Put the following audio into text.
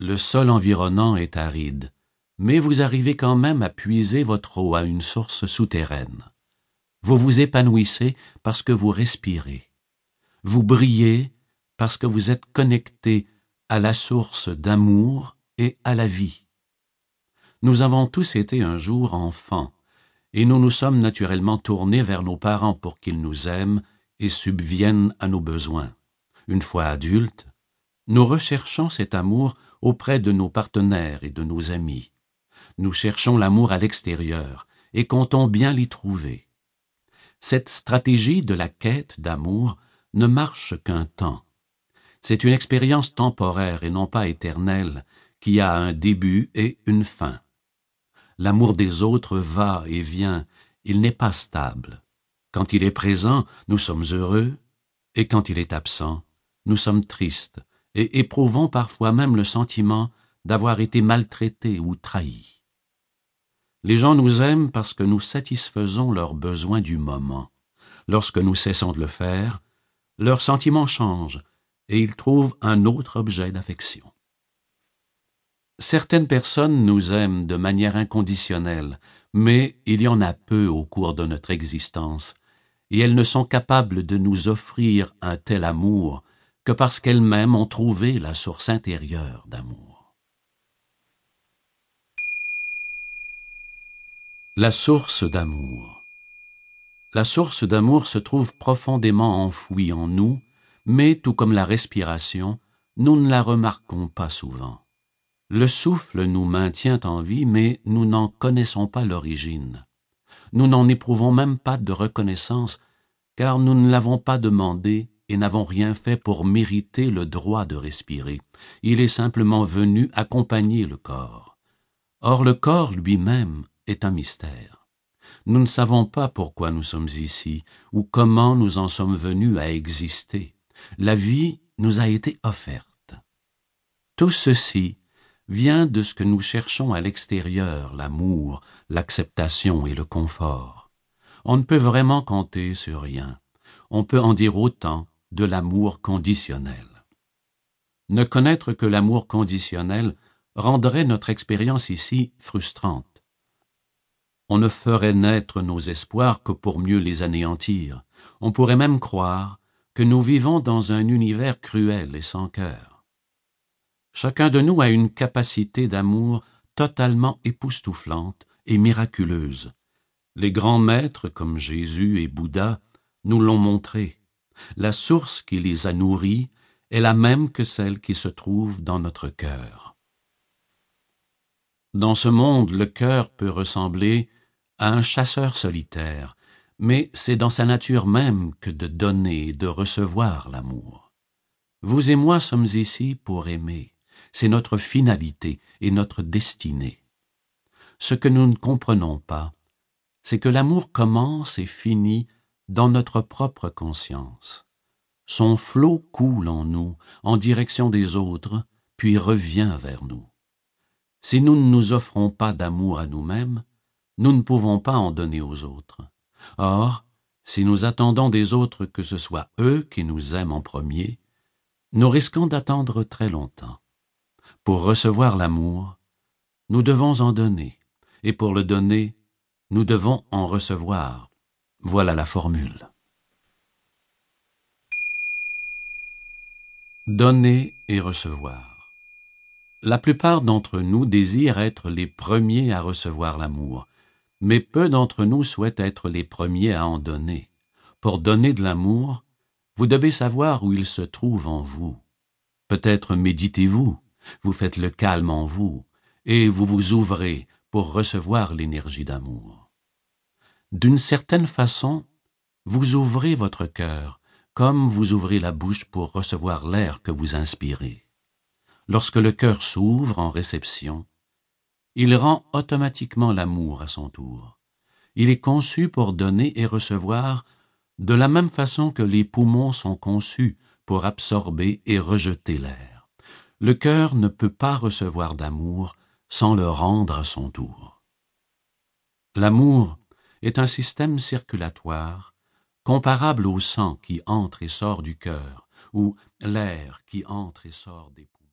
Le sol environnant est aride, mais vous arrivez quand même à puiser votre eau à une source souterraine. Vous vous épanouissez parce que vous respirez. Vous brillez parce que vous êtes connecté à la source d'amour et à la vie. Nous avons tous été un jour enfants, et nous nous sommes naturellement tournés vers nos parents pour qu'ils nous aiment et subviennent à nos besoins. Une fois adultes, nous recherchons cet amour auprès de nos partenaires et de nos amis. Nous cherchons l'amour à l'extérieur et comptons bien l'y trouver. Cette stratégie de la quête d'amour ne marche qu'un temps. C'est une expérience temporaire et non pas éternelle qui a un début et une fin. L'amour des autres va et vient, il n'est pas stable. Quand il est présent, nous sommes heureux, et quand il est absent, nous sommes tristes, et éprouvons parfois même le sentiment d'avoir été maltraités ou trahis. Les gens nous aiment parce que nous satisfaisons leurs besoins du moment. Lorsque nous cessons de le faire, leurs sentiments changent et ils trouvent un autre objet d'affection. Certaines personnes nous aiment de manière inconditionnelle, mais il y en a peu au cours de notre existence, et elles ne sont capables de nous offrir un tel amour que parce qu'elles-mêmes ont trouvé la source intérieure d'amour. La source d'amour La source d'amour se trouve profondément enfouie en nous, mais tout comme la respiration, nous ne la remarquons pas souvent. Le souffle nous maintient en vie, mais nous n'en connaissons pas l'origine. Nous n'en éprouvons même pas de reconnaissance, car nous ne l'avons pas demandé et n'avons rien fait pour mériter le droit de respirer. Il est simplement venu accompagner le corps. Or le corps lui-même est un mystère. Nous ne savons pas pourquoi nous sommes ici, ou comment nous en sommes venus à exister. La vie nous a été offerte. Tout ceci vient de ce que nous cherchons à l'extérieur, l'amour, l'acceptation et le confort. On ne peut vraiment compter sur rien. On peut en dire autant de l'amour conditionnel. Ne connaître que l'amour conditionnel rendrait notre expérience ici frustrante. On ne ferait naître nos espoirs que pour mieux les anéantir. On pourrait même croire que nous vivons dans un univers cruel et sans cœur. Chacun de nous a une capacité d'amour totalement époustouflante et miraculeuse. Les grands maîtres comme Jésus et Bouddha nous l'ont montré la source qui les a nourris est la même que celle qui se trouve dans notre cœur. Dans ce monde, le cœur peut ressembler à un chasseur solitaire, mais c'est dans sa nature même que de donner et de recevoir l'amour. Vous et moi sommes ici pour aimer, c'est notre finalité et notre destinée. Ce que nous ne comprenons pas, c'est que l'amour commence et finit dans notre propre conscience. Son flot coule en nous, en direction des autres, puis revient vers nous. Si nous ne nous offrons pas d'amour à nous-mêmes, nous ne pouvons pas en donner aux autres. Or, si nous attendons des autres que ce soit eux qui nous aiment en premier, nous risquons d'attendre très longtemps. Pour recevoir l'amour, nous devons en donner, et pour le donner, nous devons en recevoir voilà la formule. Donner et recevoir. La plupart d'entre nous désirent être les premiers à recevoir l'amour, mais peu d'entre nous souhaitent être les premiers à en donner. Pour donner de l'amour, vous devez savoir où il se trouve en vous. Peut-être méditez-vous, vous faites le calme en vous, et vous vous ouvrez pour recevoir l'énergie d'amour. D'une certaine façon, vous ouvrez votre cœur, comme vous ouvrez la bouche pour recevoir l'air que vous inspirez. Lorsque le cœur s'ouvre en réception, il rend automatiquement l'amour à son tour. Il est conçu pour donner et recevoir de la même façon que les poumons sont conçus pour absorber et rejeter l'air. Le cœur ne peut pas recevoir d'amour sans le rendre à son tour. L'amour est un système circulatoire comparable au sang qui entre et sort du cœur, ou l'air qui entre et sort des